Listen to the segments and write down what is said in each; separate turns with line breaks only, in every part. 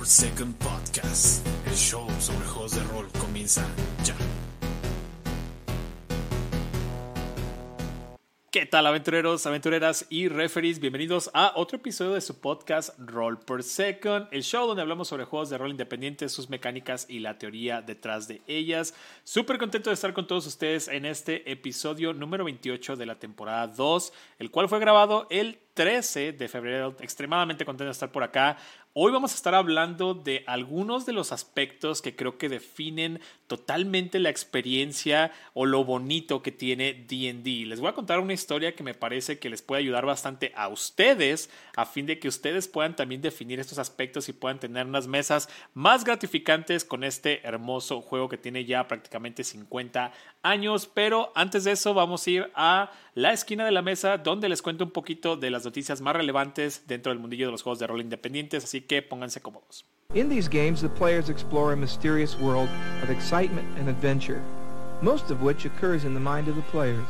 per Second Podcast. El show sobre juegos de rol comienza ya. ¿Qué tal aventureros, aventureras y referees? Bienvenidos a otro episodio de su podcast Roll Per Second, el show donde hablamos sobre juegos de rol independientes, sus mecánicas y la teoría detrás de ellas. Súper contento de estar con todos ustedes en este episodio número 28 de la temporada 2, el cual fue grabado el 13 de febrero. Extremadamente contento de estar por acá. Hoy vamos a estar hablando de algunos de los aspectos que creo que definen totalmente la experiencia o lo bonito que tiene DD. Les voy a contar una historia que me parece que les puede ayudar bastante a ustedes a fin de que ustedes puedan también definir estos aspectos y puedan tener unas mesas más gratificantes con este hermoso juego que tiene ya prácticamente 50 años. Pero antes de eso vamos a ir a la esquina de la mesa donde les cuento un poquito de las noticias más relevantes dentro del mundillo de los juegos de rol independientes, así que pónganse cómodos.
In these games, the players explore a mysterious world of excitement and adventure, most of which occurs in the mind of the players.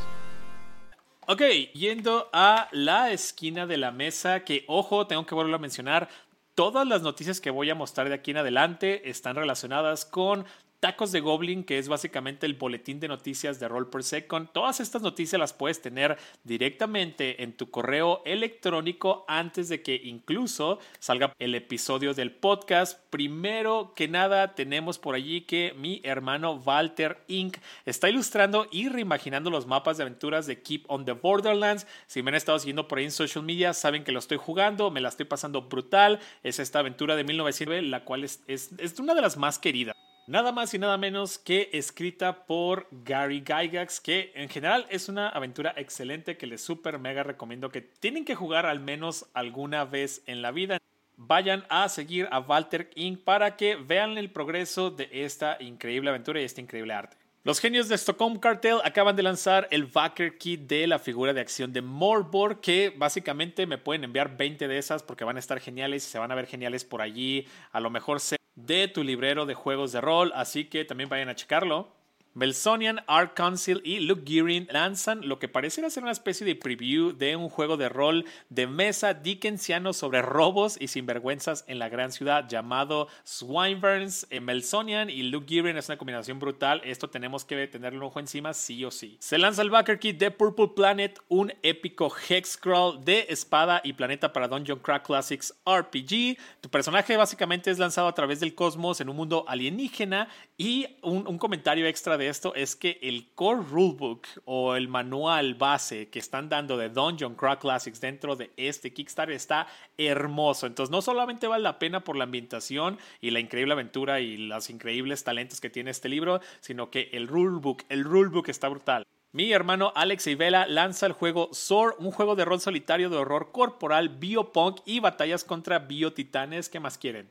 Ok, yendo a la esquina de la mesa, que ojo, tengo que volver a mencionar, todas las noticias que voy a mostrar de aquí en adelante están relacionadas con Tacos de Goblin, que es básicamente el boletín de noticias de Roll Per Second. Todas estas noticias las puedes tener directamente en tu correo electrónico antes de que incluso salga el episodio del podcast. Primero que nada, tenemos por allí que mi hermano Walter Inc. está ilustrando y reimaginando los mapas de aventuras de Keep on the Borderlands. Si me han estado siguiendo por ahí en social media, saben que lo estoy jugando, me la estoy pasando brutal. Es esta aventura de 1909, la cual es, es, es una de las más queridas. Nada más y nada menos que escrita por Gary Gygax, que en general es una aventura excelente que les super mega recomiendo que tienen que jugar al menos alguna vez en la vida. Vayan a seguir a Walter Inc. para que vean el progreso de esta increíble aventura y este increíble arte. Los genios de Stockholm Cartel acaban de lanzar el Backer Kit de la figura de acción de Morbor, que básicamente me pueden enviar 20 de esas porque van a estar geniales y se van a ver geniales por allí. A lo mejor se de tu librero de juegos de rol, así que también vayan a checarlo. Melsonian, Art Council y Luke Gearing lanzan lo que pareciera ser una especie de preview de un juego de rol de mesa dickensiano sobre robos y sinvergüenzas en la gran ciudad llamado Swineburns. Melsonian y Luke Gearing es una combinación brutal. Esto tenemos que tenerle un ojo encima sí o sí. Se lanza el Backer Kit de Purple Planet, un épico hex crawl de espada y planeta para Dungeon Crack Classics RPG. Tu personaje básicamente es lanzado a través del cosmos en un mundo alienígena y un, un comentario extra de esto es que el core rulebook o el manual base que están dando de Dungeon Crack Classics dentro de este Kickstarter está hermoso. Entonces no solamente vale la pena por la ambientación y la increíble aventura y los increíbles talentos que tiene este libro, sino que el rulebook, el rulebook está brutal. Mi hermano Alex Ivela lanza el juego SOAR, un juego de rol solitario de horror corporal, biopunk y batallas contra biotitanes. ¿Qué más quieren?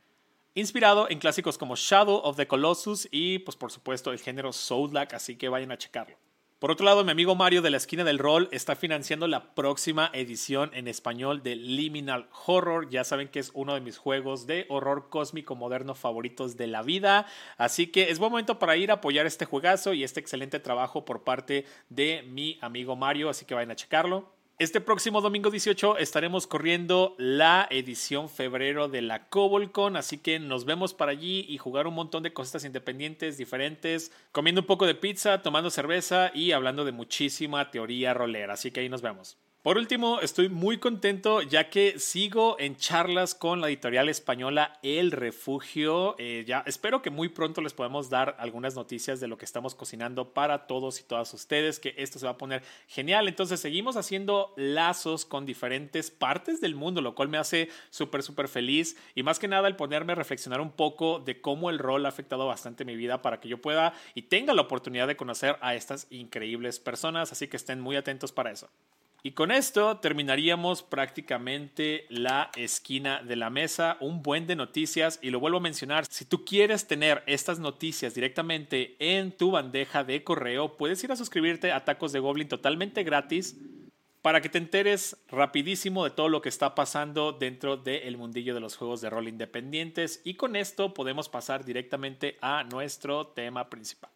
Inspirado en clásicos como Shadow of the Colossus y pues por supuesto el género Soulak, así que vayan a checarlo. Por otro lado, mi amigo Mario de la esquina del rol está financiando la próxima edición en español de Liminal Horror. Ya saben que es uno de mis juegos de horror cósmico moderno favoritos de la vida. Así que es buen momento para ir a apoyar este juegazo y este excelente trabajo por parte de mi amigo Mario. Así que vayan a checarlo. Este próximo domingo 18 estaremos corriendo la edición febrero de la Cobolcon, así que nos vemos para allí y jugar un montón de cositas independientes, diferentes, comiendo un poco de pizza, tomando cerveza y hablando de muchísima teoría rolera, así que ahí nos vemos. Por último, estoy muy contento ya que sigo en charlas con la editorial española El Refugio. Eh, ya espero que muy pronto les podamos dar algunas noticias de lo que estamos cocinando para todos y todas ustedes, que esto se va a poner genial. Entonces seguimos haciendo lazos con diferentes partes del mundo, lo cual me hace súper, súper feliz. Y más que nada el ponerme a reflexionar un poco de cómo el rol ha afectado bastante mi vida para que yo pueda y tenga la oportunidad de conocer a estas increíbles personas. Así que estén muy atentos para eso. Y con esto terminaríamos prácticamente la esquina de la mesa, un buen de noticias. Y lo vuelvo a mencionar, si tú quieres tener estas noticias directamente en tu bandeja de correo, puedes ir a suscribirte a Tacos de Goblin totalmente gratis para que te enteres rapidísimo de todo lo que está pasando dentro del mundillo de los juegos de rol independientes. Y con esto podemos pasar directamente a nuestro tema principal.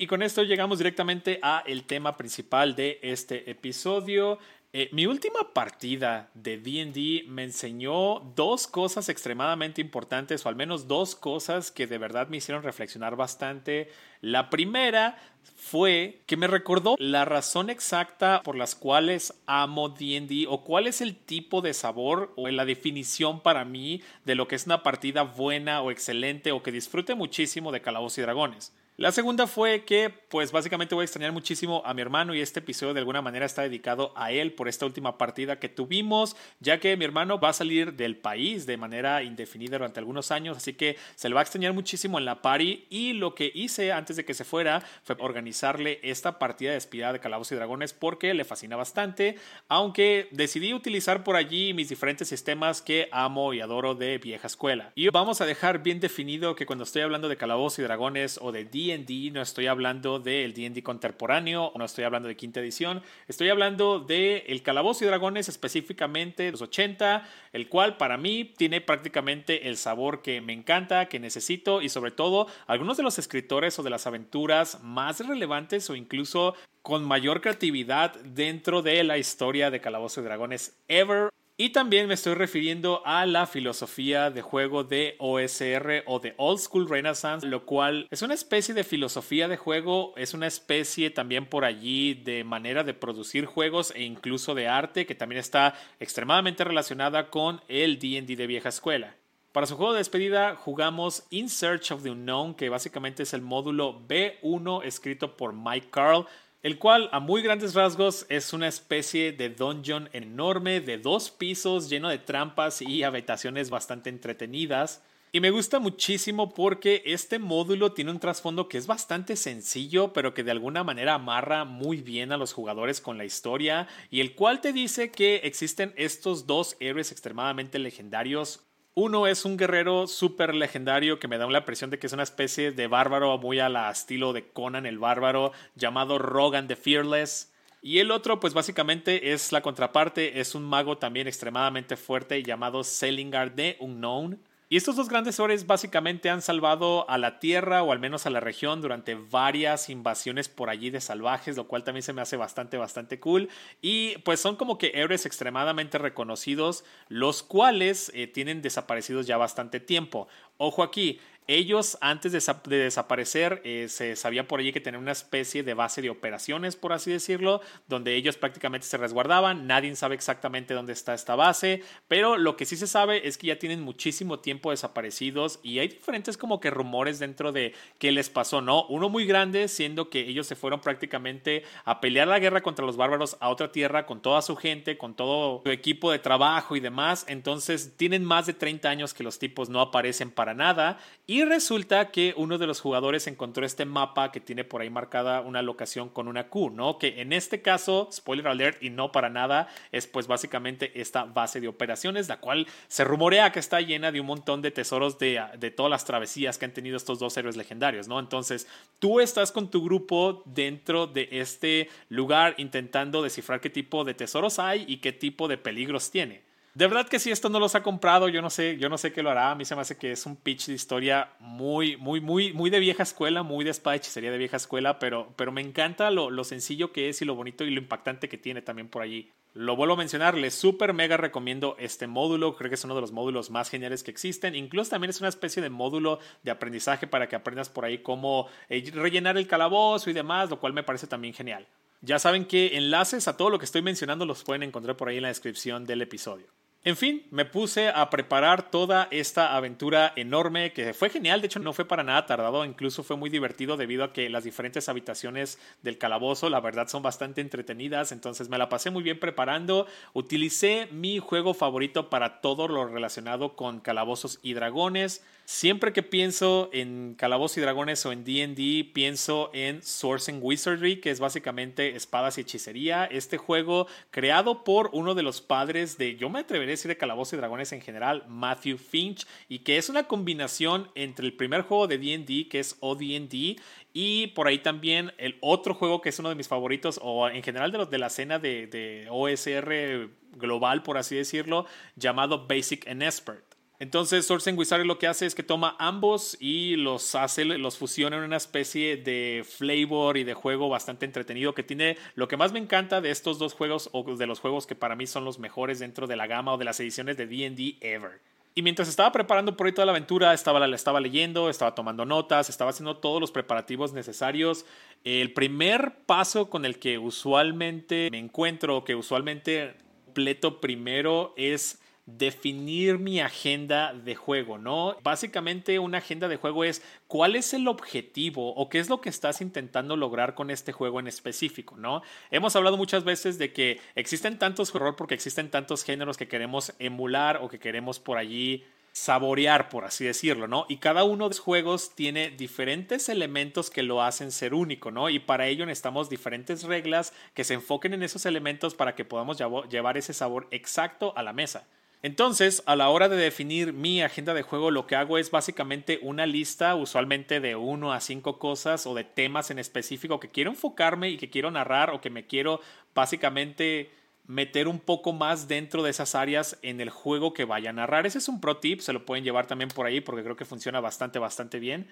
Y con esto llegamos directamente a el tema principal de este episodio. Eh, mi última partida de DD me enseñó dos cosas extremadamente importantes, o al menos dos cosas que de verdad me hicieron reflexionar bastante. La primera fue que me recordó la razón exacta por las cuales amo DD o cuál es el tipo de sabor o la definición para mí de lo que es una partida buena o excelente o que disfrute muchísimo de Calabozos y Dragones. La segunda fue que, pues básicamente voy a extrañar muchísimo a mi hermano y este episodio de alguna manera está dedicado a él por esta última partida que tuvimos, ya que mi hermano va a salir del país de manera indefinida durante algunos años, así que se le va a extrañar muchísimo en la party y lo que hice antes de que se fuera fue organizarle esta partida de espía de Calabozos y Dragones porque le fascina bastante, aunque decidí utilizar por allí mis diferentes sistemas que amo y adoro de vieja escuela. Y vamos a dejar bien definido que cuando estoy hablando de Calabozos y Dragones o de D&D, no estoy hablando del D&D contemporáneo, no estoy hablando de quinta edición, estoy hablando de El Calabozo y Dragones específicamente los 80, el cual para mí tiene prácticamente el sabor que me encanta, que necesito y sobre todo algunos de los escritores o de las aventuras más relevantes o incluso con mayor creatividad dentro de la historia de Calabozo y Dragones ever y también me estoy refiriendo a la filosofía de juego de OSR o de Old School Renaissance, lo cual es una especie de filosofía de juego, es una especie también por allí de manera de producir juegos e incluso de arte que también está extremadamente relacionada con el DD de vieja escuela. Para su juego de despedida jugamos In Search of the Unknown, que básicamente es el módulo B1 escrito por Mike Carl el cual a muy grandes rasgos es una especie de dungeon enorme de dos pisos lleno de trampas y habitaciones bastante entretenidas. Y me gusta muchísimo porque este módulo tiene un trasfondo que es bastante sencillo, pero que de alguna manera amarra muy bien a los jugadores con la historia, y el cual te dice que existen estos dos héroes extremadamente legendarios uno es un guerrero súper legendario que me da la impresión de que es una especie de bárbaro muy a la estilo de Conan el bárbaro, llamado Rogan the Fearless. Y el otro, pues básicamente es la contraparte, es un mago también extremadamente fuerte llamado Selingar the Unknown. Y estos dos grandes héroes básicamente han salvado a la Tierra o al menos a la región durante varias invasiones por allí de salvajes, lo cual también se me hace bastante, bastante cool. Y pues son como que héroes extremadamente reconocidos, los cuales eh, tienen desaparecidos ya bastante tiempo. Ojo aquí, ellos, antes de, desaparecer, eh, se sabía por allí que tenían una especie de base de operaciones, por así decirlo, donde ellos prácticamente se resguardaban. Nadie sabe exactamente dónde está esta base, pero lo que sí se sabe es que ya tienen muchísimo tiempo desaparecidos y hay diferentes como que rumores dentro de qué les pasó, ¿no? Uno muy grande, siendo que ellos se fueron prácticamente a pelear la guerra contra los bárbaros a otra tierra con toda su gente, con todo su equipo de trabajo y demás. Entonces tienen más de 30 años que los tipos no aparecen para nada y y resulta que uno de los jugadores encontró este mapa que tiene por ahí marcada una locación con una Q, ¿no? Que en este caso, spoiler alert y no para nada, es pues básicamente esta base de operaciones, la cual se rumorea que está llena de un montón de tesoros de, de todas las travesías que han tenido estos dos héroes legendarios, ¿no? Entonces, tú estás con tu grupo dentro de este lugar intentando descifrar qué tipo de tesoros hay y qué tipo de peligros tiene. De verdad que si esto no los ha comprado, yo no sé, yo no sé qué lo hará. A mí se me hace que es un pitch de historia muy, muy, muy, muy de vieja escuela, muy de espada sería de vieja escuela, pero, pero me encanta lo, lo sencillo que es y lo bonito y lo impactante que tiene también por allí. Lo vuelvo a mencionar, les súper mega recomiendo este módulo, creo que es uno de los módulos más geniales que existen, incluso también es una especie de módulo de aprendizaje para que aprendas por ahí cómo eh, rellenar el calabozo y demás, lo cual me parece también genial. Ya saben que enlaces a todo lo que estoy mencionando los pueden encontrar por ahí en la descripción del episodio. En fin, me puse a preparar toda esta aventura enorme que fue genial, de hecho no fue para nada tardado, incluso fue muy divertido debido a que las diferentes habitaciones del calabozo la verdad son bastante entretenidas, entonces me la pasé muy bien preparando, utilicé mi juego favorito para todo lo relacionado con calabozos y dragones, Siempre que pienso en Calabozos y Dragones o en D&D, pienso en Source and Wizardry, que es básicamente espadas y hechicería. Este juego creado por uno de los padres de, yo me atrevería a decir de Calabozos y Dragones en general, Matthew Finch, y que es una combinación entre el primer juego de D&D, que es OD&D, y por ahí también el otro juego que es uno de mis favoritos, o en general de los de la escena de, de OSR global, por así decirlo, llamado Basic and Expert. Entonces, Source and Wizard lo que hace es que toma ambos y los hace, los fusiona en una especie de flavor y de juego bastante entretenido que tiene lo que más me encanta de estos dos juegos o de los juegos que para mí son los mejores dentro de la gama o de las ediciones de D&D ever. Y mientras estaba preparando por ahí toda la aventura, estaba, la estaba leyendo, estaba tomando notas, estaba haciendo todos los preparativos necesarios. El primer paso con el que usualmente me encuentro, que usualmente completo primero, es definir mi agenda de juego, ¿no? Básicamente una agenda de juego es cuál es el objetivo o qué es lo que estás intentando lograr con este juego en específico, ¿no? Hemos hablado muchas veces de que existen tantos horror porque existen tantos géneros que queremos emular o que queremos por allí saborear, por así decirlo, ¿no? Y cada uno de los juegos tiene diferentes elementos que lo hacen ser único, ¿no? Y para ello necesitamos diferentes reglas que se enfoquen en esos elementos para que podamos llevar ese sabor exacto a la mesa. Entonces, a la hora de definir mi agenda de juego, lo que hago es básicamente una lista, usualmente de uno a cinco cosas o de temas en específico que quiero enfocarme y que quiero narrar o que me quiero básicamente meter un poco más dentro de esas áreas en el juego que vaya a narrar. Ese es un pro tip, se lo pueden llevar también por ahí porque creo que funciona bastante, bastante bien.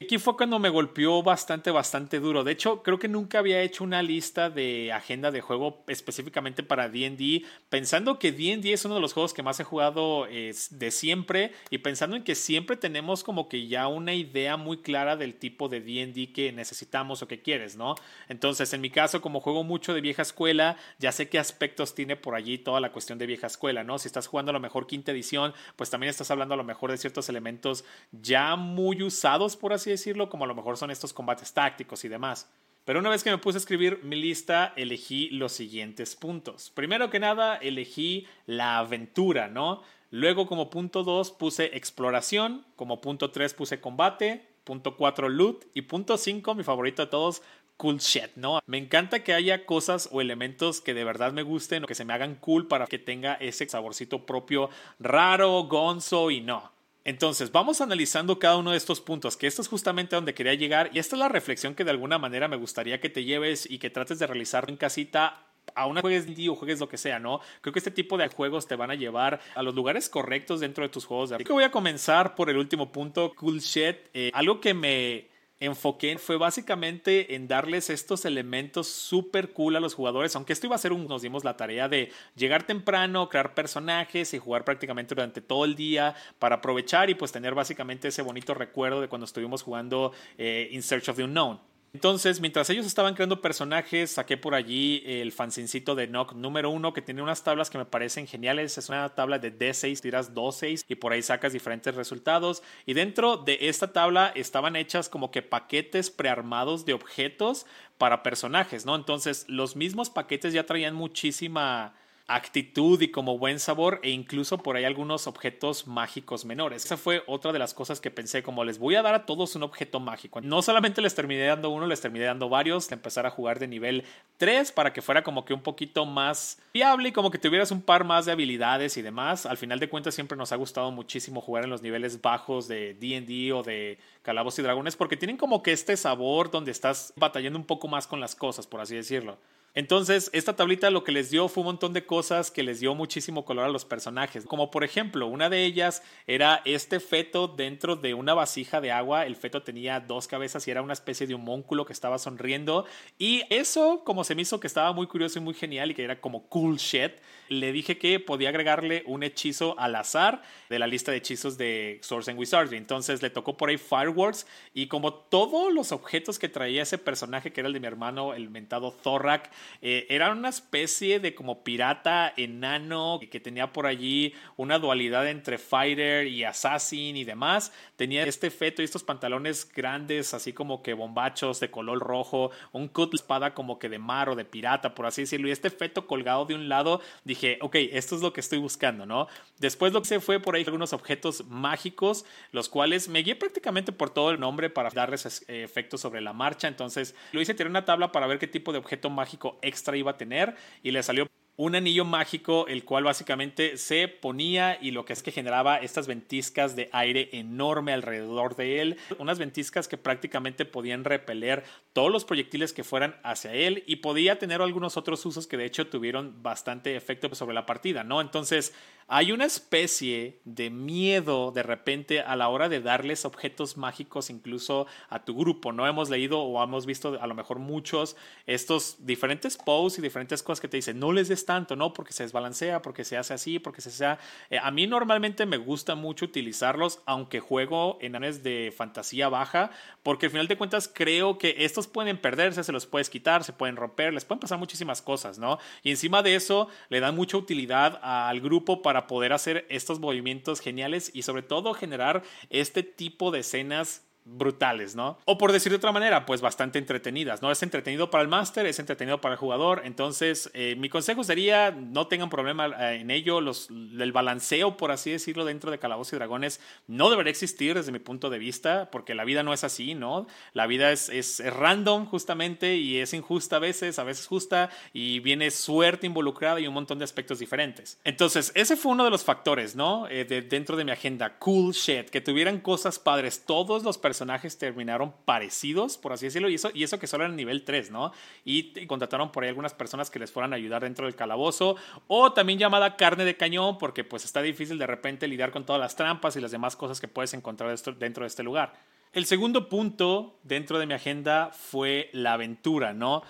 Aquí fue cuando me golpeó bastante, bastante duro. De hecho, creo que nunca había hecho una lista de agenda de juego específicamente para DD, pensando que DD es uno de los juegos que más he jugado de siempre y pensando en que siempre tenemos como que ya una idea muy clara del tipo de DD que necesitamos o que quieres, ¿no? Entonces, en mi caso, como juego mucho de vieja escuela, ya sé qué aspectos tiene por allí toda la cuestión de vieja escuela, ¿no? Si estás jugando a lo mejor quinta edición, pues también estás hablando a lo mejor de ciertos elementos ya muy usados, por así decirlo, como a lo mejor son estos combates tácticos y demás. Pero una vez que me puse a escribir mi lista, elegí los siguientes puntos. Primero que nada, elegí la aventura, ¿no? Luego como punto 2 puse exploración, como punto 3 puse combate, punto 4 loot y punto 5, mi favorito de todos, cool shit, ¿no? Me encanta que haya cosas o elementos que de verdad me gusten o que se me hagan cool para que tenga ese saborcito propio raro, gonzo y no. Entonces, vamos analizando cada uno de estos puntos, que esto es justamente donde quería llegar y esta es la reflexión que de alguna manera me gustaría que te lleves y que trates de realizar en casita a una juegues o juegues lo que sea, ¿no? Creo que este tipo de juegos te van a llevar a los lugares correctos dentro de tus juegos. Así que voy a comenzar por el último punto, cool shit. Eh, algo que me enfoqué fue básicamente en darles estos elementos súper cool a los jugadores, aunque esto iba a ser un, nos dimos la tarea de llegar temprano, crear personajes y jugar prácticamente durante todo el día para aprovechar y pues tener básicamente ese bonito recuerdo de cuando estuvimos jugando eh, In Search of the Unknown. Entonces, mientras ellos estaban creando personajes, saqué por allí el fancincito de Nock número uno que tiene unas tablas que me parecen geniales. Es una tabla de D6, tiras 2 6 y por ahí sacas diferentes resultados. Y dentro de esta tabla estaban hechas como que paquetes prearmados de objetos para personajes, ¿no? Entonces, los mismos paquetes ya traían muchísima actitud y como buen sabor e incluso por ahí algunos objetos mágicos menores. Esa fue otra de las cosas que pensé, como les voy a dar a todos un objeto mágico. No solamente les terminé dando uno, les terminé dando varios, empezar a jugar de nivel 3 para que fuera como que un poquito más viable y como que tuvieras un par más de habilidades y demás. Al final de cuentas siempre nos ha gustado muchísimo jugar en los niveles bajos de D&D o de Calabos y Dragones porque tienen como que este sabor donde estás batallando un poco más con las cosas, por así decirlo. Entonces, esta tablita lo que les dio fue un montón de cosas que les dio muchísimo color a los personajes. Como por ejemplo, una de ellas era este feto dentro de una vasija de agua. El feto tenía dos cabezas y era una especie de homúnculo que estaba sonriendo. Y eso, como se me hizo que estaba muy curioso y muy genial y que era como cool shit, le dije que podía agregarle un hechizo al azar de la lista de hechizos de Source and Wizardry. Entonces le tocó por ahí Fireworks y como todos los objetos que traía ese personaje que era el de mi hermano, el mentado Thorak, eh, era una especie de como pirata enano que tenía por allí una dualidad entre fighter y assassin y demás. Tenía este feto y estos pantalones grandes, así como que bombachos de color rojo, un cut espada como que de mar o de pirata, por así decirlo, y este feto colgado de un lado. Dije, ok, esto es lo que estoy buscando, ¿no? Después lo que se fue por ahí algunos objetos mágicos, los cuales me guié prácticamente por todo el nombre para darles efectos sobre la marcha. Entonces lo hice tirar una tabla para ver qué tipo de objeto mágico extra iba a tener y le salió un anillo mágico, el cual básicamente se ponía y lo que es que generaba estas ventiscas de aire enorme alrededor de él, unas ventiscas que prácticamente podían repeler todos los proyectiles que fueran hacia él y podía tener algunos otros usos que de hecho tuvieron bastante efecto sobre la partida, ¿no? Entonces, hay una especie de miedo de repente a la hora de darles objetos mágicos incluso a tu grupo. No hemos leído o hemos visto a lo mejor muchos estos diferentes posts y diferentes cosas que te dicen, no les tanto, ¿no? Porque se desbalancea, porque se hace así, porque se sea... Eh, a mí normalmente me gusta mucho utilizarlos, aunque juego en anes de fantasía baja, porque al final de cuentas creo que estos pueden perderse, se los puedes quitar, se pueden romper, les pueden pasar muchísimas cosas, ¿no? Y encima de eso le dan mucha utilidad al grupo para poder hacer estos movimientos geniales y sobre todo generar este tipo de escenas brutales, ¿no? O por decir de otra manera, pues bastante entretenidas, ¿no? Es entretenido para el máster, es entretenido para el jugador, entonces eh, mi consejo sería no tengan problema eh, en ello, los, el balanceo, por así decirlo, dentro de Calabozos y Dragones no debería existir desde mi punto de vista, porque la vida no es así, ¿no? La vida es, es, random justamente y es injusta a veces, a veces justa y viene suerte involucrada y un montón de aspectos diferentes. Entonces, ese fue uno de los factores, ¿no? Eh, de, dentro de mi agenda, cool shit, que tuvieran cosas padres, todos los personajes personajes terminaron parecidos, por así decirlo, y eso, y eso que solo era nivel 3, ¿no? Y, contrataron por ahí algunas personas que les fueran a ayudar dentro del calabozo, o también llamada carne de cañón, porque pues está difícil de repente lidiar con todas las trampas y las demás cosas que puedes encontrar dentro de este lugar. El segundo punto dentro de mi agenda fue la aventura, ¿no?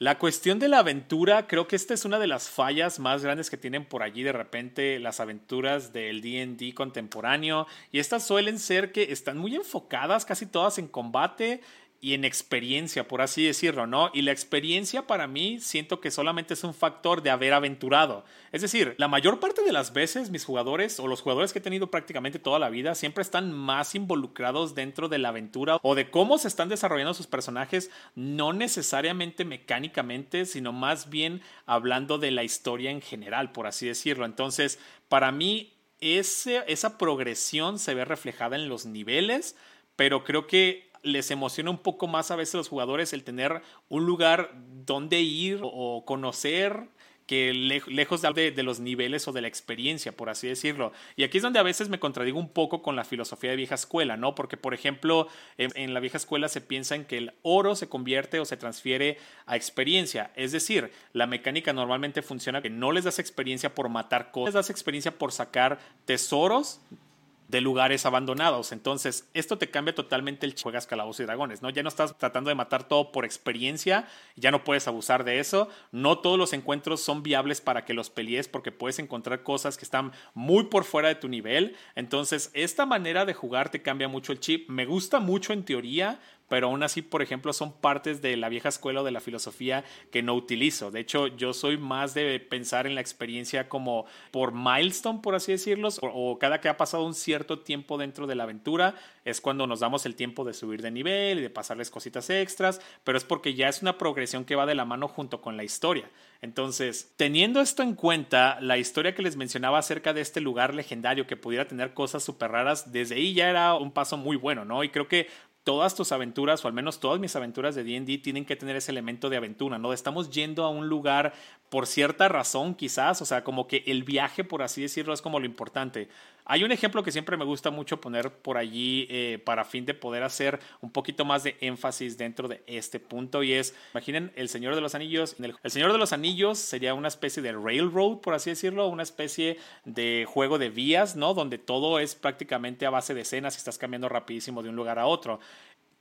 La cuestión de la aventura, creo que esta es una de las fallas más grandes que tienen por allí de repente las aventuras del DD contemporáneo. Y estas suelen ser que están muy enfocadas casi todas en combate y en experiencia, por así decirlo, ¿no? Y la experiencia para mí siento que solamente es un factor de haber aventurado. Es decir, la mayor parte de las veces mis jugadores o los jugadores que he tenido prácticamente toda la vida siempre están más involucrados dentro de la aventura o de cómo se están desarrollando sus personajes, no necesariamente mecánicamente, sino más bien hablando de la historia en general, por así decirlo. Entonces, para mí, esa progresión se ve reflejada en los niveles, pero creo que les emociona un poco más a veces a los jugadores el tener un lugar donde ir o conocer que lejos de, los niveles o de la experiencia, por así decirlo. Y aquí es donde a veces me contradigo un poco con la filosofía de vieja escuela, ¿no? Porque, por ejemplo, en, la vieja escuela se piensa en que el oro se convierte o se transfiere a experiencia. Es decir, la mecánica normalmente funciona que no les das experiencia por matar cosas, les das experiencia por sacar tesoros de lugares abandonados. Entonces, esto te cambia totalmente el juegas calabozos y dragones, ¿no? Ya no estás tratando de matar todo por experiencia, ya no puedes abusar de eso. No todos los encuentros son viables para que los pelees porque puedes encontrar cosas que están muy por fuera de tu nivel. Entonces, esta manera de jugar te cambia mucho el chip. Me gusta mucho en teoría, pero aún así, por ejemplo, son partes de la vieja escuela o de la filosofía que no utilizo. De hecho, yo soy más de pensar en la experiencia como por milestone, por así decirlo, o, cada que ha pasado un cierto tiempo dentro de la aventura, es cuando nos damos el tiempo de subir de nivel y de pasarles cositas extras, pero es porque ya es una progresión que va de la mano junto con la historia. Entonces, teniendo esto en cuenta, la historia que les mencionaba acerca de este lugar legendario que pudiera tener cosas súper raras, desde ahí ya era un paso muy bueno, ¿no? Y creo que todas tus aventuras, o al menos todas mis aventuras de DD, tienen que tener ese elemento de aventura, ¿no? Estamos yendo a un lugar por cierta razón, quizás, o sea, como que el viaje, por así decirlo, es como lo importante. Hay un ejemplo que siempre me gusta mucho poner por allí eh, para fin de poder hacer un poquito más de énfasis dentro de este punto y es, imaginen El Señor de los Anillos. El, el Señor de los Anillos sería una especie de railroad, por así decirlo, una especie de juego de vías, ¿no? Donde todo es prácticamente a base de escenas y estás cambiando rapidísimo de un lugar a otro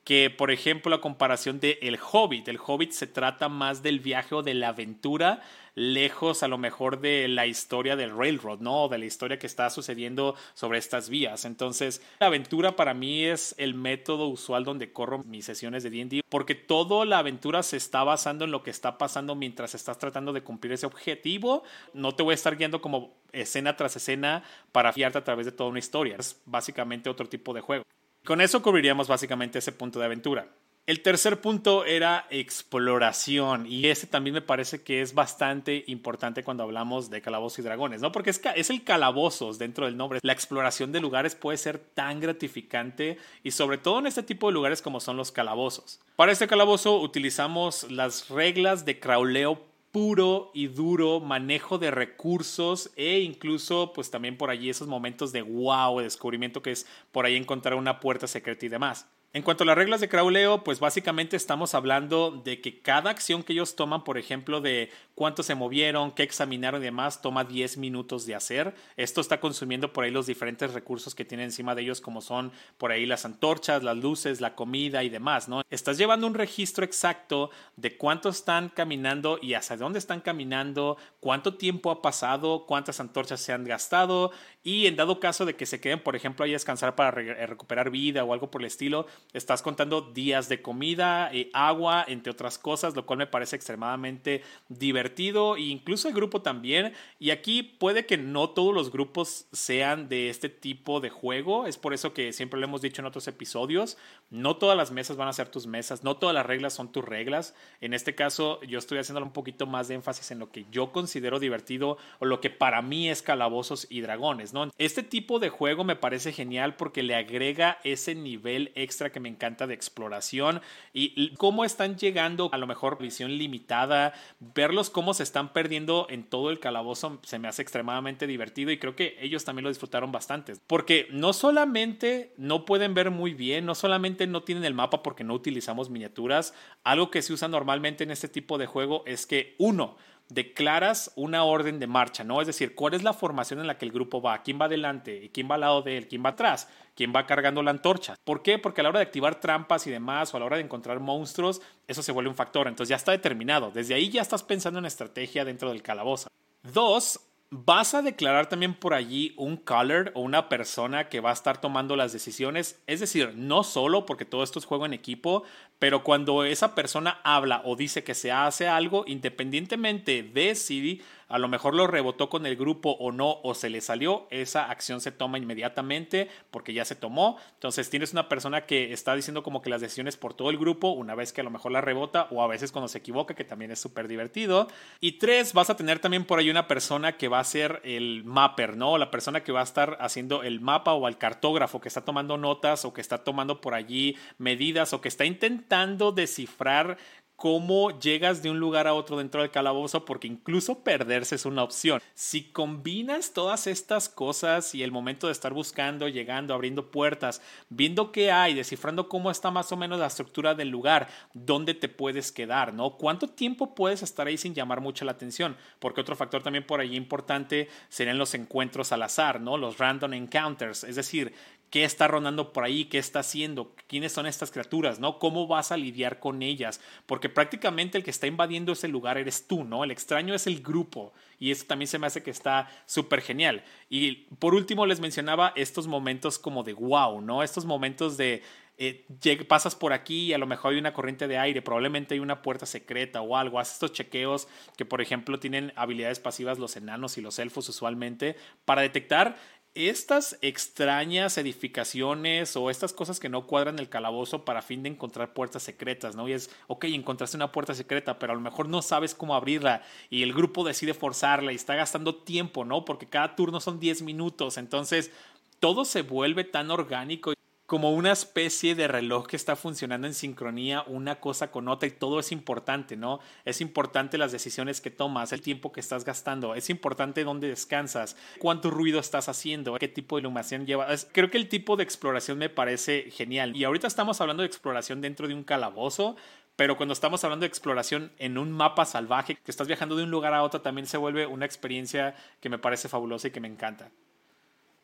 que por ejemplo la comparación de El Hobbit. El Hobbit se trata más del viaje o de la aventura, lejos a lo mejor de la historia del railroad, ¿no? O de la historia que está sucediendo sobre estas vías. Entonces, la aventura para mí es el método usual donde corro mis sesiones de D&D, porque toda la aventura se está basando en lo que está pasando mientras estás tratando de cumplir ese objetivo. No te voy a estar guiando como escena tras escena para fiarte a través de toda una historia. Es básicamente otro tipo de juego. Con eso cubriríamos básicamente ese punto de aventura. El tercer punto era exploración y ese también me parece que es bastante importante cuando hablamos de calabozos y dragones, ¿no? Porque es, el calabozos dentro del nombre. La exploración de lugares puede ser tan gratificante y sobre todo en este tipo de lugares como son los calabozos. Para este calabozo utilizamos las reglas de crauleo puro y duro manejo de recursos e incluso pues también por allí esos momentos de wow, de descubrimiento que es por ahí encontrar una puerta secreta y demás. En cuanto a las reglas de crauleo, pues básicamente estamos hablando de que cada acción que ellos toman, por ejemplo, de cuánto se movieron, qué examinaron y demás, toma 10 minutos de hacer. Esto está consumiendo por ahí los diferentes recursos que tienen encima de ellos, como son por ahí las antorchas, las luces, la comida y demás, ¿no? Estás llevando un registro exacto de cuánto están caminando y hacia dónde están caminando, cuánto tiempo ha pasado, cuántas antorchas se han gastado y en dado caso de que se queden, por ejemplo, ahí a descansar para recuperar vida o algo por el estilo, estás contando días de comida, eh, agua, entre otras cosas, lo cual me parece extremadamente divertido e incluso el grupo también. Y aquí puede que no todos los grupos sean de este tipo de juego, es por eso que siempre lo hemos dicho en otros episodios, no todas las mesas van a ser tus mesas, no todas las reglas son tus reglas. En este caso yo estoy haciendo un poquito más de énfasis en lo que yo considero divertido o lo que para mí es calabozos y dragones, ¿no? Este tipo de juego me parece genial porque le agrega ese nivel extra que me encanta de exploración y cómo están llegando a lo mejor visión limitada, verlos cómo se están perdiendo en todo el calabozo se me hace extremadamente divertido y creo que ellos también lo disfrutaron bastante. Porque no solamente no pueden ver muy bien, no solamente no tienen el mapa porque no utilizamos miniaturas, algo que se usa normalmente en este tipo de juego es que uno, declaras una orden de marcha, ¿no? Es decir, cuál es la formación en la que el grupo va, quién va adelante, quién va al lado de él, quién va atrás, quién va cargando la antorcha. ¿Por qué? Porque a la hora de activar trampas y demás, o a la hora de encontrar monstruos, eso se vuelve un factor. Entonces ya está determinado. Desde ahí ya estás pensando en estrategia dentro del calabozo. Dos, vas a declarar también por allí un caller o una persona que va a estar tomando las decisiones. Es decir, no solo porque todo esto es juego en equipo, pero cuando esa persona habla o dice que se hace algo, independientemente de si a lo mejor lo rebotó con el grupo o no, o se le salió, esa acción se toma inmediatamente porque ya se tomó. Entonces tienes una persona que está diciendo como que las decisiones por todo el grupo, una vez que a lo mejor la rebota o a veces cuando se equivoca, que también es súper divertido. Y tres, vas a tener también por ahí una persona que va a ser el mapper, ¿no? La persona que va a estar haciendo el mapa o el cartógrafo, que está tomando notas o que está tomando por allí medidas o que está intentando descifrar cómo llegas de un lugar a otro dentro del calabozo, porque incluso perderse es una opción. Si combinas todas estas cosas y el momento de estar buscando, llegando, abriendo puertas, viendo qué hay, descifrando cómo está más o menos la estructura del lugar, dónde te puedes quedar, ¿no? ¿Cuánto tiempo puedes estar ahí sin llamar mucho la atención? Porque otro factor también por ahí importante serían los encuentros al azar, ¿no? Los random encounters, es decir, qué está rondando por ahí, qué está haciendo, quiénes son estas criaturas, ¿no? ¿Cómo vas a lidiar con ellas? Porque prácticamente el que está invadiendo ese lugar eres tú, ¿no? El extraño es el grupo y eso también se me hace que está súper genial. Y por último les mencionaba estos momentos como de wow, ¿no? Estos momentos de eh, pasas por aquí y a lo mejor hay una corriente de aire, probablemente hay una puerta secreta o algo. Haz estos chequeos que, por ejemplo, tienen habilidades pasivas los enanos y los elfos usualmente para detectar estas extrañas edificaciones o estas cosas que no cuadran el calabozo para fin de encontrar puertas secretas, ¿no? Y es, ok, encontraste una puerta secreta, pero a lo mejor no sabes cómo abrirla y el grupo decide forzarla y está gastando tiempo, ¿no? Porque cada turno son 10 minutos, entonces todo se vuelve tan orgánico como una especie de reloj que está funcionando en sincronía una cosa con otra y todo es importante, ¿no? Es importante las decisiones que tomas, el tiempo que estás gastando, es importante dónde descansas, cuánto ruido estás haciendo, qué tipo de iluminación llevas. Creo que el tipo de exploración me parece genial. Y ahorita estamos hablando de exploración dentro de un calabozo, pero cuando estamos hablando de exploración en un mapa salvaje, que estás viajando de un lugar a otro, también se vuelve una experiencia que me parece fabulosa y que me encanta.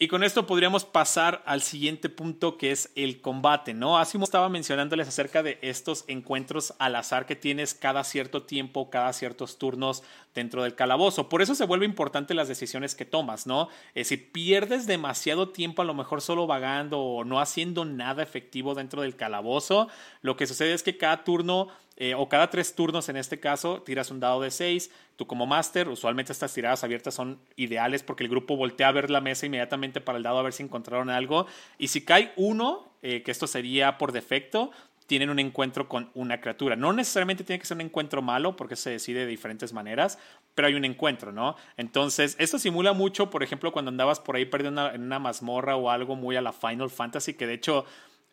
Y con esto podríamos pasar al siguiente punto que es el combate, ¿no? Así estaba mencionándoles acerca de estos encuentros al azar que tienes cada cierto tiempo, cada ciertos turnos dentro del calabozo. Por eso se vuelve importante las decisiones que tomas, ¿no? Eh, si pierdes demasiado tiempo a lo mejor solo vagando o no haciendo nada efectivo dentro del calabozo, lo que sucede es que cada turno eh, o cada tres turnos en este caso, tiras un dado de seis. Tú como máster, usualmente estas tiradas abiertas son ideales porque el grupo voltea a ver la mesa inmediatamente para el dado a ver si encontraron algo. Y si cae uno, eh, que esto sería por defecto, tienen un encuentro con una criatura. No necesariamente tiene que ser un encuentro malo porque se decide de diferentes maneras, pero hay un encuentro, ¿no? Entonces, esto simula mucho, por ejemplo, cuando andabas por ahí perdiendo en una mazmorra o algo muy a la Final Fantasy, que de hecho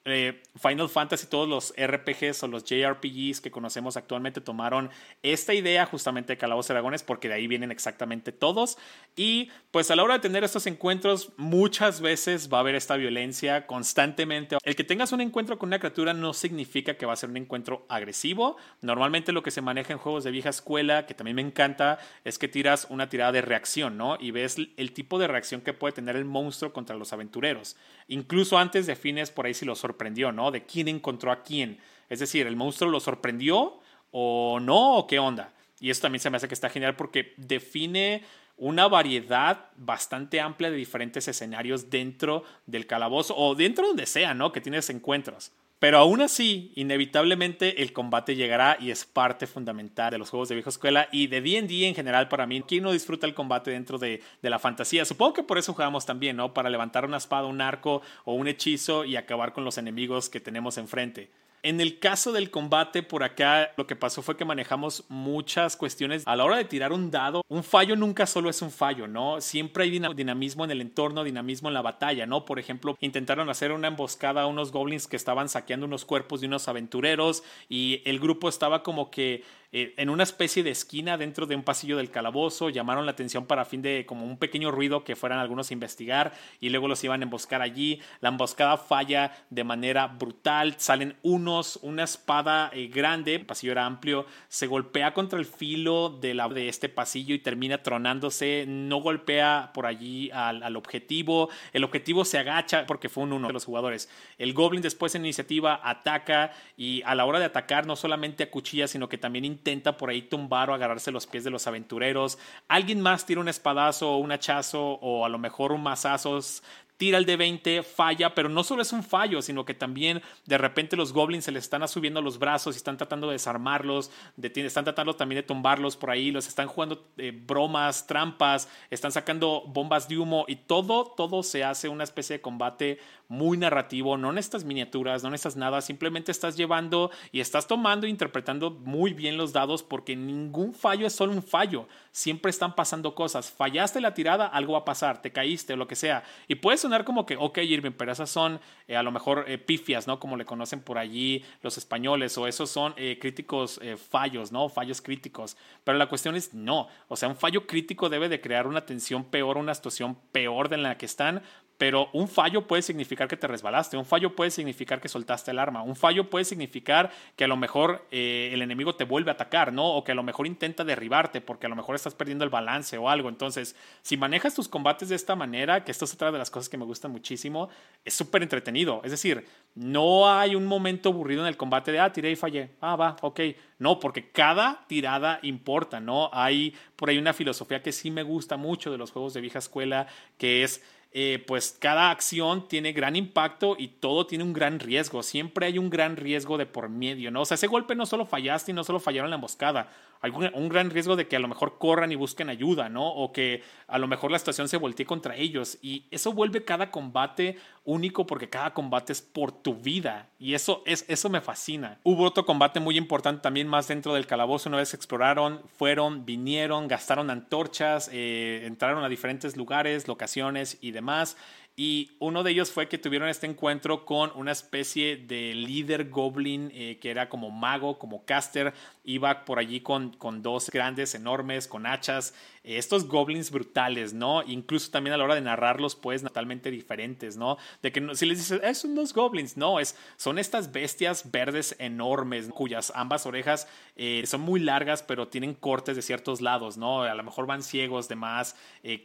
eh, Final Fantasy, todos los RPGs o los JRPGs que conocemos actualmente tomaron esta idea justamente de Calabozos y Dragones porque de ahí vienen exactamente todos. Y pues a la hora de tener estos encuentros, muchas veces va a haber esta violencia constantemente. El que tengas un encuentro con una criatura no significa que va a ser un encuentro agresivo. Normalmente lo que se maneja en juegos de vieja escuela, que también me encanta, es que tiras una tirada de reacción, ¿no? Y ves el tipo de reacción que puede tener el monstruo contra los aventureros. Incluso antes defines por ahí si lo sorprendió, ¿no? De quién encontró a quién. Es decir, ¿el monstruo lo sorprendió o no? ¿O qué onda? Y esto también se me hace que está genial porque define una variedad bastante amplia de diferentes escenarios dentro del calabozo o dentro donde sea, ¿no? Que tienes encuentros. Pero aún así, inevitablemente el combate llegará y es parte fundamental de los juegos de vieja escuela y de D&D en general para mí. ¿Quién no disfruta el combate dentro de, de, la fantasía? Supongo que por eso jugamos también, ¿no? Para levantar una espada, un arco o un hechizo y acabar con los enemigos que tenemos enfrente. En el caso del combate, por acá lo que pasó fue que manejamos muchas cuestiones a la hora de tirar un dado. Un fallo nunca solo es un fallo, ¿no? Siempre hay dinamismo en el entorno, dinamismo en la batalla, ¿no? Por ejemplo, intentaron hacer una emboscada a unos goblins que estaban saqueando unos cuerpos de unos aventureros y el grupo estaba como que eh, en una especie de esquina dentro de un pasillo del calabozo, llamaron la atención para fin de como un pequeño ruido que fueran algunos a investigar y luego los iban a emboscar allí. La emboscada falla de manera brutal, salen unos, una espada eh, grande, el pasillo era amplio, se golpea contra el filo de, la, de este pasillo y termina tronándose, no golpea por allí al, al objetivo, el objetivo se agacha porque fue un uno de los jugadores. El goblin después en iniciativa ataca y a la hora de atacar no solamente acuchilla, sino que también intenta por ahí tumbar o agarrarse los pies de los aventureros. Alguien más tira un espadazo un hachazo o a lo mejor un mazazo tira el de 20, falla, pero no solo es un fallo, sino que también de repente los goblins se les están subiendo los brazos y están tratando de desarmarlos, de, están tratando también de tumbarlos por ahí, los están jugando eh, bromas, trampas, están sacando bombas de humo y todo, todo se hace una especie de combate muy narrativo, no en estas miniaturas, no en estas nada, simplemente estás llevando y estás tomando e interpretando muy bien los dados porque ningún fallo es solo un fallo, siempre están pasando cosas, fallaste la tirada, algo va a pasar, te caíste o lo que sea, y puede sonar como que, ok Irving, pero esas son eh, a lo mejor eh, pifias, ¿no? Como le conocen por allí los españoles, o esos son eh, críticos fallos, ¿no? Fallos críticos, pero la cuestión es no, o sea, un fallo crítico debe de crear una tensión peor, una situación peor de la que están, pero un fallo puede significar que te resbalaste, un fallo puede significar que soltaste el arma, un fallo puede significar que a lo mejor eh, el enemigo te vuelve a atacar, ¿no? O que a lo mejor intenta derribarte porque a lo mejor estás perdiendo el balance o algo. Entonces, si manejas tus combates de esta manera, que esto es otra de las cosas que me gustan muchísimo, es súper entretenido. Es decir, no hay un momento aburrido en el combate de, ah, tiré y fallé, ah, va, ok. No, porque cada tirada importa, ¿no? Hay por ahí una filosofía que sí me gusta mucho de los juegos de vieja escuela, que es eh, pues cada acción tiene gran impacto y todo tiene un gran riesgo. Siempre hay un gran riesgo de por medio, ¿no? O sea, ese golpe no solo fallaste y no solo fallaron la emboscada. Hay un, gran riesgo de que a lo mejor corran y busquen ayuda, ¿no? O que a lo mejor la situación se voltee contra ellos. Y eso vuelve cada combate único porque cada combate es por tu vida. Y eso, es, eso me fascina. Hubo otro combate muy importante también más dentro del calabozo. Una vez exploraron, fueron, vinieron, gastaron antorchas, eh, entraron a diferentes lugares, locaciones y demás más. Y uno de ellos fue que tuvieron este encuentro con una especie de líder goblin eh, que era como mago, como caster. Iba por allí con, con dos grandes, enormes, con hachas. Eh, estos goblins brutales, ¿no? Incluso también a la hora de narrarlos, pues, totalmente diferentes, ¿no? De que si les dices, es unos goblins, no, es, son estas bestias verdes enormes, cuyas ambas orejas eh, son muy largas, pero tienen cortes de ciertos lados, ¿no? A lo mejor van ciegos, demás.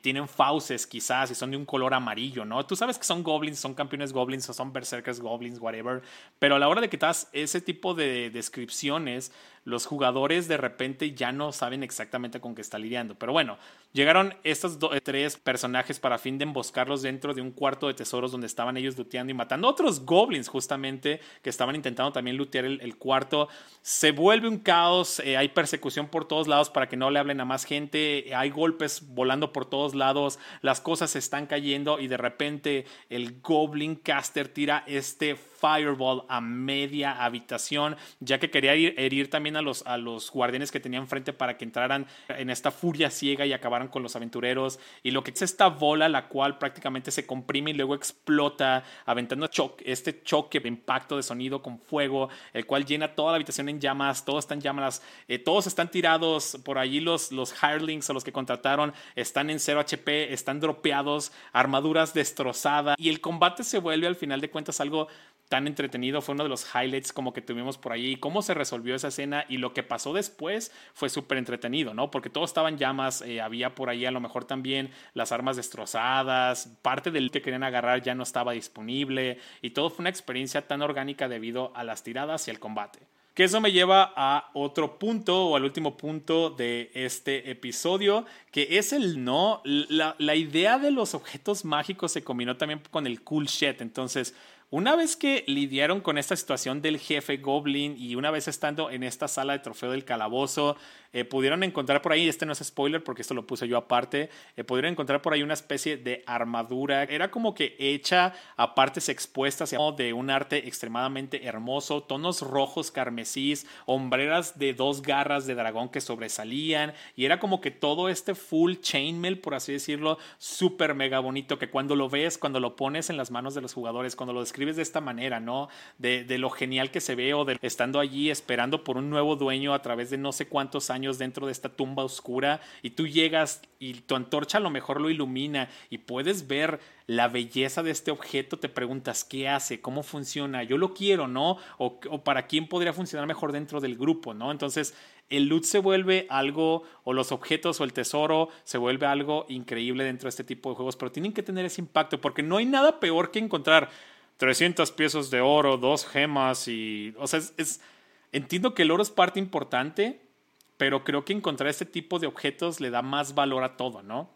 tienen fauces, quizás, y son de un color amarillo, ¿no? Tú sabes que son goblins, son campeones goblins o son berserkers goblins, whatever. Pero a la hora de que das ese tipo de descripciones, los jugadores de repente ya no saben exactamente con qué está lidiando. Pero bueno, llegaron estos tres personajes para fin de emboscarlos dentro de un cuarto de tesoros donde estaban ellos looteando y matando otros goblins justamente que estaban intentando también lootear el, cuarto. Se vuelve un caos, eh, hay persecución por todos lados para que no le hablen a más gente, hay golpes volando por todos lados, las cosas se están cayendo y de repente el goblin caster tira este Fireball a media habitación, ya que quería ir, herir también a los, a los guardianes que tenían frente para que entraran en esta furia ciega y acabaran con los aventureros. Y lo que es esta bola, la cual prácticamente se comprime y luego explota, aventando este choque de impacto de sonido con fuego, el cual llena toda la habitación en llamas, todos están llamas, eh, todos están tirados, por allí los, los hirelings o los que contrataron están en 0 HP, están dropeados, armaduras destrozadas y el combate se vuelve al final de cuentas algo tan entretenido, fue uno de los highlights como que tuvimos por ahí, cómo se resolvió esa escena y lo que pasó después fue súper entretenido, ¿no? Porque todo estaba en llamas, eh, había por ahí a lo mejor también las armas destrozadas, parte del que querían agarrar ya no estaba disponible y todo fue una experiencia tan orgánica debido a las tiradas y el combate. Que eso me lleva a otro punto o al último punto de este episodio, que es el no. La, la idea de los objetos mágicos se combinó también con el cool shit. Entonces, una vez que lidiaron con esta situación del jefe Goblin y una vez estando en esta sala de trofeo del calabozo, eh, pudieron encontrar por ahí, este no es spoiler porque esto lo puse yo aparte, eh, pudieron encontrar por ahí una especie de armadura. Era como que hecha a partes expuestas de un arte extremadamente hermoso, tonos rojos carmesís, hombreras de dos garras de dragón que sobresalían y era como que todo este full chainmail, por así decirlo, súper mega bonito que cuando lo ves, cuando lo pones en las manos de los jugadores, cuando lo describes de esta manera, ¿no? De, de lo genial que se ve o de estando allí esperando por un nuevo dueño a través de no sé cuántos años dentro de esta tumba oscura y tú llegas y tu antorcha a lo mejor lo ilumina y puedes ver la belleza de este objeto, te preguntas qué hace, cómo funciona, yo lo quiero, ¿no? O, para quién podría funcionar mejor dentro del grupo, ¿no? Entonces el loot se vuelve algo, o los objetos o el tesoro se vuelve algo increíble dentro de este tipo de juegos, pero tienen que tener ese impacto porque no hay nada peor que encontrar 300 piezas de oro, dos gemas y, o sea, es entiendo que el oro es parte importante, pero creo que encontrar este tipo de objetos le da más valor a todo, ¿no?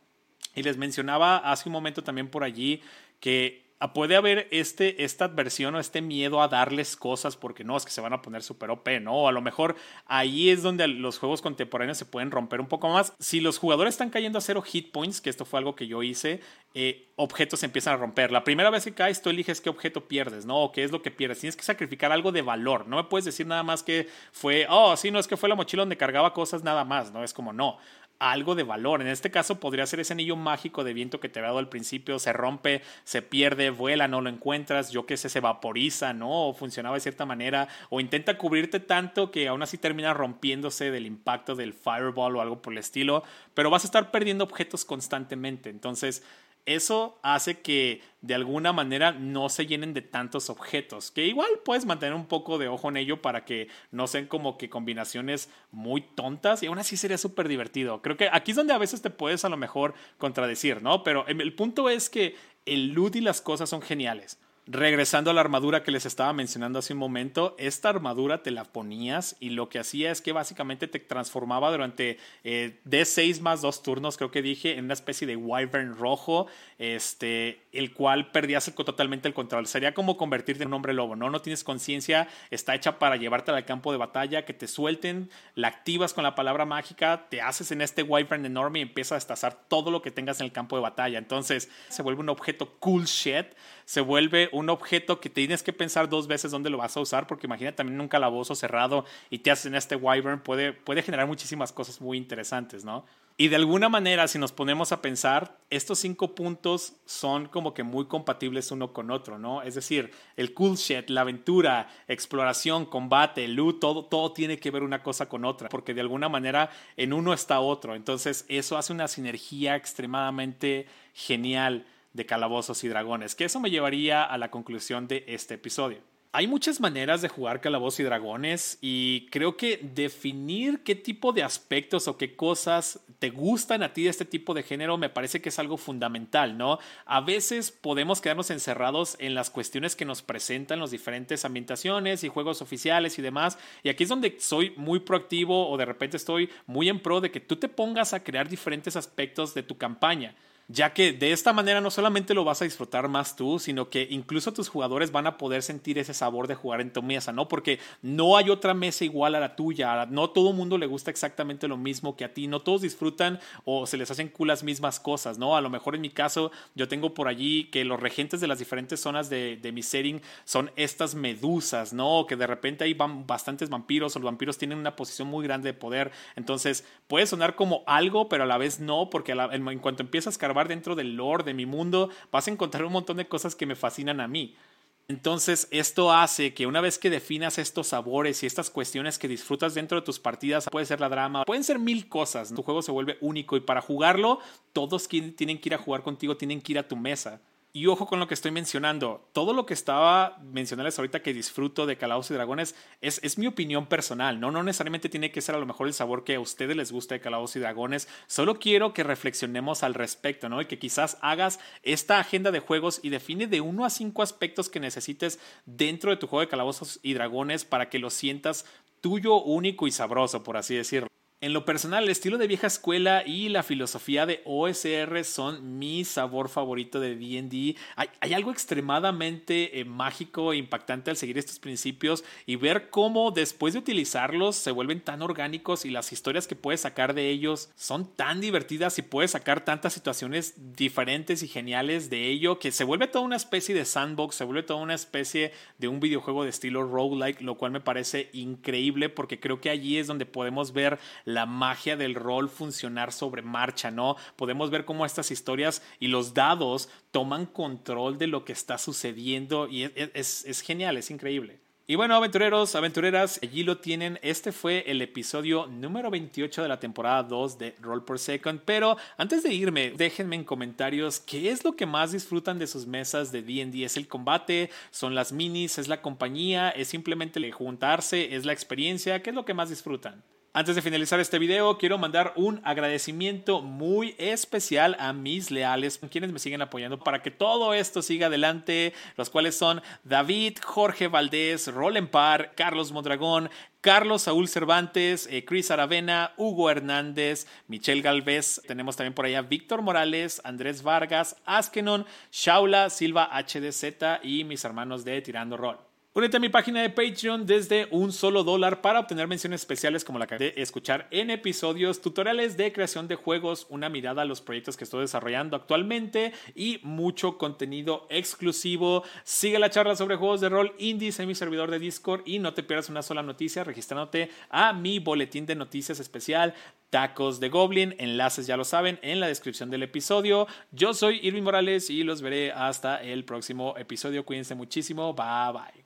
Y les mencionaba hace un momento también por allí que puede haber este, esta adversión o este miedo a darles cosas porque no, es que se van a poner súper OP, ¿no? O a lo mejor ahí es donde los juegos contemporáneos se pueden romper un poco más. Si los jugadores están cayendo a cero hit points, que esto fue algo que yo hice, eh, objetos se empiezan a romper. La primera vez que caes, tú eliges qué objeto pierdes, ¿no? O qué es lo que pierdes. Tienes que sacrificar algo de valor. No me puedes decir nada más que fue, oh, sí, no, es que fue la mochila donde cargaba cosas nada más, ¿no? Es como, no algo de valor. En este caso podría ser ese anillo mágico de viento que te había dado al principio, se rompe, se pierde, vuela, no lo encuentras, yo que sé, se vaporiza, ¿no? O funcionaba de cierta manera, o intenta cubrirte tanto que aún así termina rompiéndose del impacto del fireball o algo por el estilo, pero vas a estar perdiendo objetos constantemente. Entonces, eso hace que de alguna manera no se llenen de tantos objetos, que igual puedes mantener un poco de ojo en ello para que no sean como que combinaciones muy tontas y aún así sería súper divertido. Creo que aquí es donde a veces te puedes a lo mejor contradecir, ¿no? Pero el punto es que el loot y las cosas son geniales. Regresando a la armadura que les estaba mencionando hace un momento, esta armadura te la ponías y lo que hacía es que básicamente te transformaba durante eh, D6 más dos turnos, creo que dije, en una especie de wyvern rojo, este, el cual perdías totalmente el control. Sería como convertirte en un hombre lobo, ¿no? No tienes conciencia, está hecha para llevarte al campo de batalla, que te suelten, la activas con la palabra mágica, te haces en este wyvern enorme y empiezas a destazar todo lo que tengas en el campo de batalla. Entonces se vuelve un objeto cool shit, se vuelve un objeto que tienes que pensar dos veces dónde lo vas a usar, porque imagina también un calabozo cerrado y te hacen este wyvern, puede, puede generar muchísimas cosas muy interesantes, ¿no? Y de alguna manera, si nos ponemos a pensar, estos cinco puntos son como que muy compatibles uno con otro, ¿no? Es decir, el cool shit, la aventura, exploración, combate, loot, todo, todo tiene que ver una cosa con otra, porque de alguna manera en uno está otro. Entonces, eso hace una sinergia extremadamente genial de calabozos y dragones, que eso me llevaría a la conclusión de este episodio. Hay muchas maneras de jugar calabozos y dragones y creo que definir qué tipo de aspectos o qué cosas te gustan a ti de este tipo de género me parece que es algo fundamental, ¿no? A veces podemos quedarnos encerrados en las cuestiones que nos presentan las diferentes ambientaciones y juegos oficiales y demás, y aquí es donde soy muy proactivo o de repente estoy muy en pro de que tú te pongas a crear diferentes aspectos de tu campaña ya que de esta manera no solamente lo vas a disfrutar más tú, sino que incluso tus jugadores van a poder sentir ese sabor de jugar en tu mesa, ¿no? Porque no hay otra mesa igual a la tuya, no todo mundo le gusta exactamente lo mismo que a ti, no todos disfrutan o se les hacen cool las mismas cosas, ¿no? A lo mejor en mi caso yo tengo por allí que los regentes de las diferentes zonas de, de mi setting son estas medusas, ¿no? Que de repente hay bastantes vampiros o los vampiros tienen una posición muy grande de poder, entonces puede sonar como algo, pero a la vez no, porque en cuanto empiezas a dentro del lore de mi mundo, vas a encontrar un montón de cosas que me fascinan a mí. Entonces, esto hace que una vez que definas estos sabores y estas cuestiones que disfrutas dentro de tus partidas, puede ser la drama, pueden ser mil cosas, tu juego se vuelve único y para jugarlo, todos tienen que ir a jugar contigo, tienen que ir a tu mesa. Y ojo con lo que estoy mencionando. Todo lo que estaba mencionándoles ahorita que disfruto de Calabozos y Dragones es, es, mi opinión personal, ¿no? No necesariamente tiene que ser a lo mejor el sabor que a ustedes les gusta de Calabozos y Dragones. Solo quiero que reflexionemos al respecto, ¿no? Y que quizás hagas esta agenda de juegos y define de uno a cinco aspectos que necesites dentro de tu juego de Calabozos y Dragones para que lo sientas tuyo, único y sabroso, por así decirlo. En lo personal, el estilo de vieja escuela y la filosofía de OSR son mi sabor favorito de DD. Hay, algo extremadamente eh, mágico e impactante al seguir estos principios y ver cómo después de utilizarlos se vuelven tan orgánicos y las historias que puedes sacar de ellos son tan divertidas y puedes sacar tantas situaciones diferentes y geniales de ello que se vuelve toda una especie de sandbox, se vuelve toda una especie de un videojuego de estilo roguelike, lo cual me parece increíble porque creo que allí es donde podemos ver la magia del rol funcionar sobre marcha, ¿no? Podemos ver cómo estas historias y los dados toman control de lo que está sucediendo y es, es, genial, es increíble. Y bueno, aventureros, aventureras, allí lo tienen. Este fue el episodio número 28 de la temporada 2 de Roll per Second. Pero antes de irme, déjenme en comentarios qué es lo que más disfrutan de sus mesas de DD. ¿Es el combate? ¿Son las minis? ¿Es la compañía? ¿Es simplemente juntarse? ¿Es la experiencia? ¿Qué es lo que más disfrutan? Antes de finalizar este video, quiero mandar un agradecimiento muy especial a mis leales, quienes me siguen apoyando para que todo esto siga adelante, los cuales son David, Jorge Valdés, Par, Carlos Mondragón, Carlos Saúl Cervantes, eh, Chris Aravena, Hugo Hernández, Michelle Galvez, tenemos también por allá Víctor Morales, Andrés Vargas, Askenon, Shaula, Silva HDZ y mis hermanos de Tirando Rol. Únete a mi página de Patreon desde un solo dólar para obtener menciones especiales como la que de escuchar en episodios, tutoriales de creación de juegos, una mirada a los proyectos que estoy desarrollando actualmente y mucho contenido exclusivo. Sigue la charla sobre juegos de rol indies en mi servidor de Discord y no te pierdas una sola noticia registrándote a mi boletín de noticias especial Tacos de Goblin. Enlaces ya lo saben en la descripción del episodio. Yo soy Irving Morales y los veré hasta el próximo episodio. Cuídense muchísimo. Bye bye.